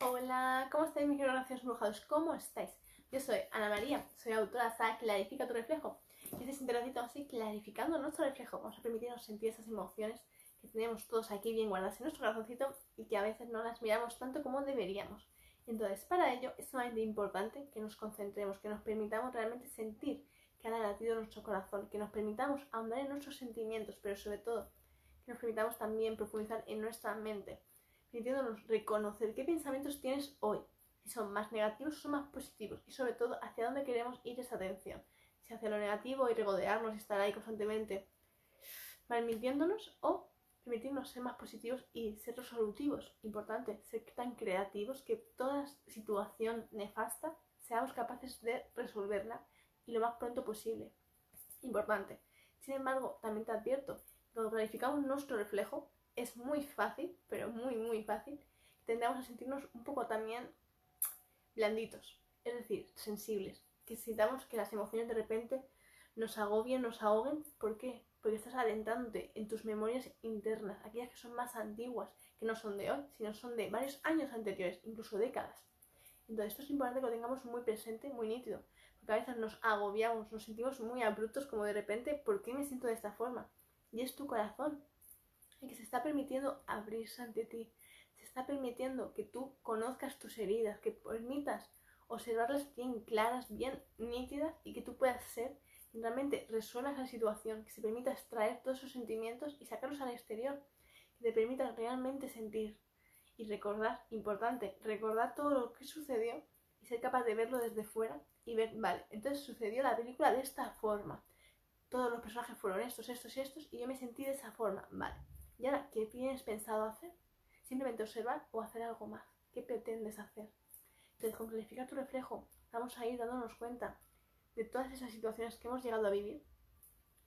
Hola, ¿cómo estáis mis graciosos brujados? ¿Cómo estáis? Yo soy Ana María, soy autora de Clarifica tu reflejo. Y este es un así clarificando nuestro reflejo. Vamos a permitirnos sentir esas emociones que tenemos todos aquí bien guardadas en nuestro corazoncito y que a veces no las miramos tanto como deberíamos. Entonces, para ello es sumamente importante que nos concentremos, que nos permitamos realmente sentir cada latido de nuestro corazón, que nos permitamos ahondar en nuestros sentimientos, pero sobre todo que nos permitamos también profundizar en nuestra mente, permitiéndonos reconocer qué pensamientos tienes hoy, si son más negativos o son más positivos, y sobre todo hacia dónde queremos ir esa atención, si hacia lo negativo y regodearnos y estar ahí constantemente malmintiéndonos o permitirnos ser más positivos y ser resolutivos. Importante, ser tan creativos que toda situación nefasta seamos capaces de resolverla y lo más pronto posible. Importante. Sin embargo, también te advierto, cuando clarificamos nuestro reflejo, es muy fácil, pero muy, muy fácil, tendamos a sentirnos un poco también blanditos, es decir, sensibles, que sintamos que las emociones de repente nos agobien, nos ahoguen. ¿Por qué? Porque estás adentrándote en tus memorias internas, aquellas que son más antiguas, que no son de hoy, sino son de varios años anteriores, incluso décadas. Entonces esto es importante que lo tengamos muy presente, muy nítido, porque a veces nos agobiamos, nos sentimos muy abruptos como de repente, ¿por qué me siento de esta forma? Y es tu corazón, que se está permitiendo abrirse ante ti, se está permitiendo que tú conozcas tus heridas, que permitas observarlas bien claras, bien nítidas y que tú puedas ser y realmente resuelvas la situación, que se permita extraer todos esos sentimientos y sacarlos al exterior, que te permita realmente sentir y recordar, importante, recordar todo lo que sucedió y ser capaz de verlo desde fuera y ver, vale, entonces sucedió la película de esta forma. Todos los personajes fueron estos, estos y estos y yo me sentí de esa forma, vale. ¿Y ahora qué tienes pensado hacer? Simplemente observar o hacer algo más. ¿Qué pretendes hacer? Entonces, con clarificar tu reflejo, vamos a ir dándonos cuenta de todas esas situaciones que hemos llegado a vivir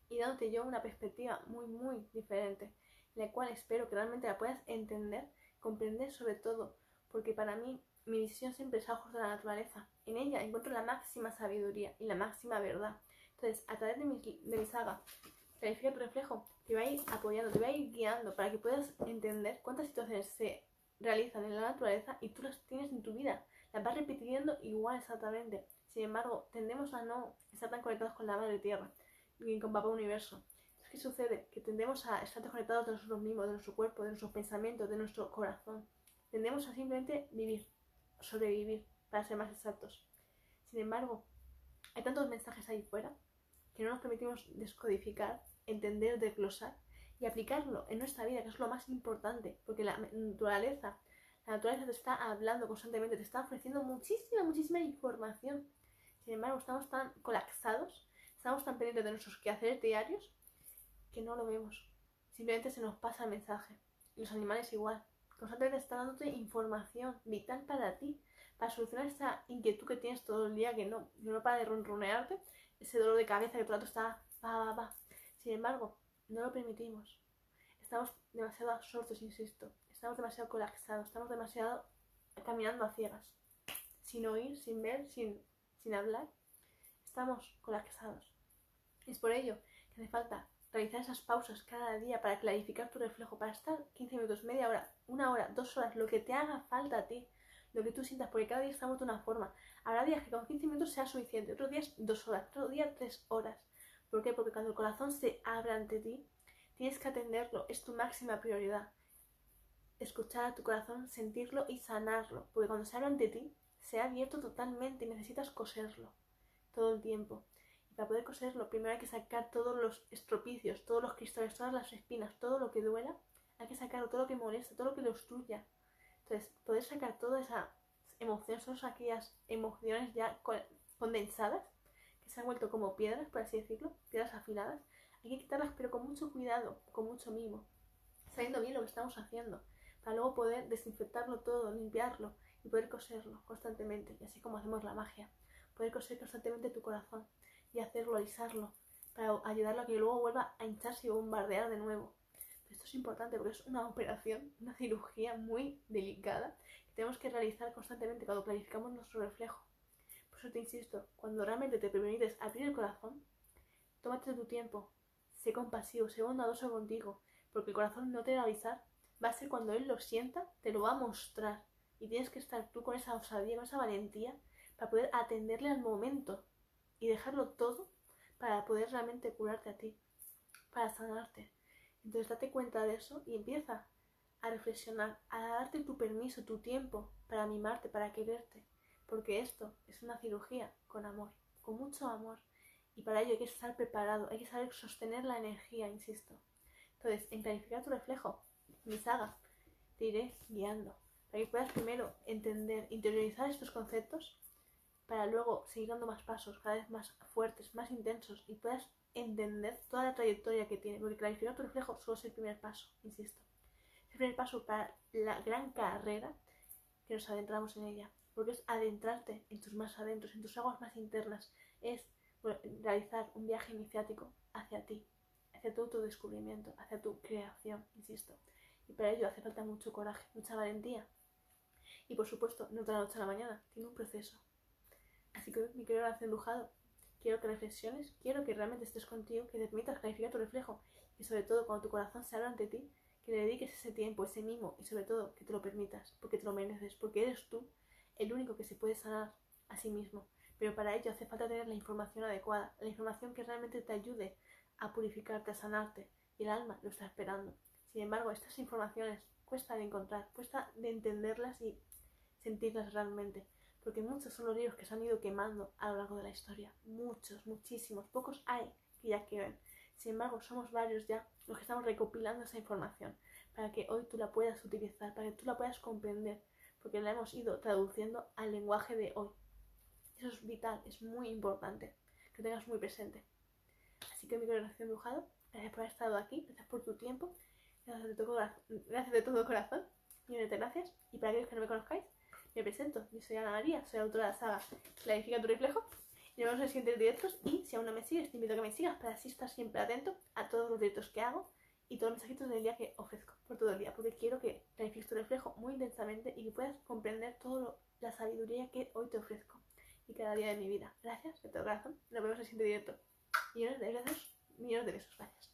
y dándote yo una perspectiva muy, muy diferente, en la cual espero que realmente la puedas entender, comprender sobre todo, porque para mí mi visión siempre es a ojos de la naturaleza. En ella encuentro la máxima sabiduría y la máxima verdad. Entonces, a través de mi, de mi saga, Clarifica tu reflejo, te va a ir apoyando, te va a ir guiando para que puedas entender cuántas situaciones se realizan en la naturaleza y tú las tienes en tu vida. Las vas repitiendo igual exactamente. Sin embargo, tendemos a no estar tan conectados con la madre tierra y con papá universo. ¿qué sucede? Que tendemos a estar desconectados de nosotros mismos, de nuestro cuerpo, de nuestros pensamientos, de nuestro corazón. Tendemos a simplemente vivir, sobrevivir, para ser más exactos. Sin embargo, hay tantos mensajes ahí fuera que no nos permitimos descodificar, entender, desglosar y aplicarlo en nuestra vida, que es lo más importante, porque la naturaleza, la naturaleza te está hablando constantemente, te está ofreciendo muchísima, muchísima información. Sin embargo, estamos tan colapsados, estamos tan pendientes de nuestros quehaceres diarios que no lo vemos. Simplemente se nos pasa el mensaje. Los animales igual. Constantemente están dándote información vital para ti, para solucionar esa inquietud que tienes todo el día, que no, no para de ronronearte, ese dolor de cabeza que todo el rato está va, va, va. Sin embargo, no lo permitimos. Estamos demasiado absortos, insisto. Estamos demasiado colapsados, estamos demasiado caminando a ciegas. Sin oír, sin ver, sin, sin hablar. Estamos colapsados. Es por ello que hace falta realizar esas pausas cada día para clarificar tu reflejo, para estar 15 minutos, media hora, una hora, dos horas, lo que te haga falta a ti, lo que tú sientas, porque cada día estamos de una forma. Habrá días que con 15 minutos sea suficiente, otros días dos horas, otro día tres horas. ¿Por qué? Porque cuando el corazón se abre ante ti, tienes que atenderlo, es tu máxima prioridad. Escuchar a tu corazón, sentirlo y sanarlo, porque cuando se abre ante ti, se ha abierto totalmente y necesitas coserlo todo el tiempo. Y para poder coserlo, primero hay que sacar todos los estropicios, todos los cristales, todas las espinas, todo lo que duela, hay que sacarlo, todo lo que molesta, todo lo que lo obstruya. Entonces, poder sacar toda esa emociones, son aquellas emociones ya condensadas, se han vuelto como piedras, por así decirlo, piedras afiladas. Hay que quitarlas, pero con mucho cuidado, con mucho mimo, sabiendo bien lo que estamos haciendo, para luego poder desinfectarlo todo, limpiarlo y poder coserlo constantemente, y así como hacemos la magia, poder coser constantemente tu corazón y hacerlo, alisarlo, para ayudarlo a que luego vuelva a hincharse y bombardear de nuevo. Esto es importante porque es una operación, una cirugía muy delicada tenemos que realizar constantemente cuando clarificamos nuestro reflejo. Eso te insisto, cuando realmente te permites abrir el corazón, tómate tu tiempo, sé compasivo, sé bondadoso contigo, porque el corazón no te va a avisar, va a ser cuando él lo sienta, te lo va a mostrar, Y tienes que estar tú con esa osadía, con esa valentía, para poder atenderle al momento y dejarlo todo para poder realmente curarte a ti, para sanarte. Entonces date cuenta de eso y empieza a reflexionar, a darte tu permiso, tu tiempo para mimarte, para quererte. Porque esto es una cirugía con amor, con mucho amor. Y para ello hay que estar preparado, hay que saber sostener la energía, insisto. Entonces, en clarificar tu reflejo, mi saga, te iré guiando. Para que puedas primero entender, interiorizar estos conceptos, para luego seguir dando más pasos, cada vez más fuertes, más intensos, y puedas entender toda la trayectoria que tiene. Porque clarificar tu reflejo solo es el primer paso, insisto. Es el primer paso para la gran carrera que nos adentramos en ella. Porque es adentrarte en tus más adentros, en tus aguas más internas. Es realizar un viaje iniciático hacia ti, hacia tu autodescubrimiento, hacia tu creación, insisto. Y para ello hace falta mucho coraje, mucha valentía. Y por supuesto, no de la noche a la mañana, tiene un proceso. Así que mi querido hacer embrujado, quiero que reflexiones, quiero que realmente estés contigo, que te permitas clarificar tu reflejo y sobre todo cuando tu corazón se abra ante ti, que le dediques ese tiempo, ese mimo y sobre todo que te lo permitas, porque te lo mereces, porque eres tú el único que se puede sanar a sí mismo. Pero para ello hace falta tener la información adecuada, la información que realmente te ayude a purificarte, a sanarte y el alma lo está esperando. Sin embargo, estas informaciones cuesta de encontrar, cuesta de entenderlas y sentirlas realmente porque muchos son los libros que se han ido quemando a lo largo de la historia. Muchos, muchísimos. Pocos hay que ya queden. Sin embargo, somos varios ya los que estamos recopilando esa información para que hoy tú la puedas utilizar, para que tú la puedas comprender, porque la hemos ido traduciendo al lenguaje de hoy. Eso es vital, es muy importante que tengas muy presente. Así que mi corazón dibujado, gracias por haber estado aquí, gracias por tu tiempo, gracias de todo, gracias de todo corazón, millones de gracias. Y para aquellos que no me conozcáis, me presento, yo soy Ana María, soy autora de la saga Clarifica tu reflejo. Y nos vemos en los siguientes directos. Y si aún no me sigues, te invito a que me sigas para así estar siempre atento a todos los directos que hago y todos los mensajitos del día que ofrezco por todo el día. Porque quiero que clarifiques tu reflejo muy intensamente y que puedas comprender toda la sabiduría que hoy te ofrezco y cada día de mi vida. Gracias de todo corazón. Nos vemos en el siguiente directo. Millones de besos, millones de besos. Gracias.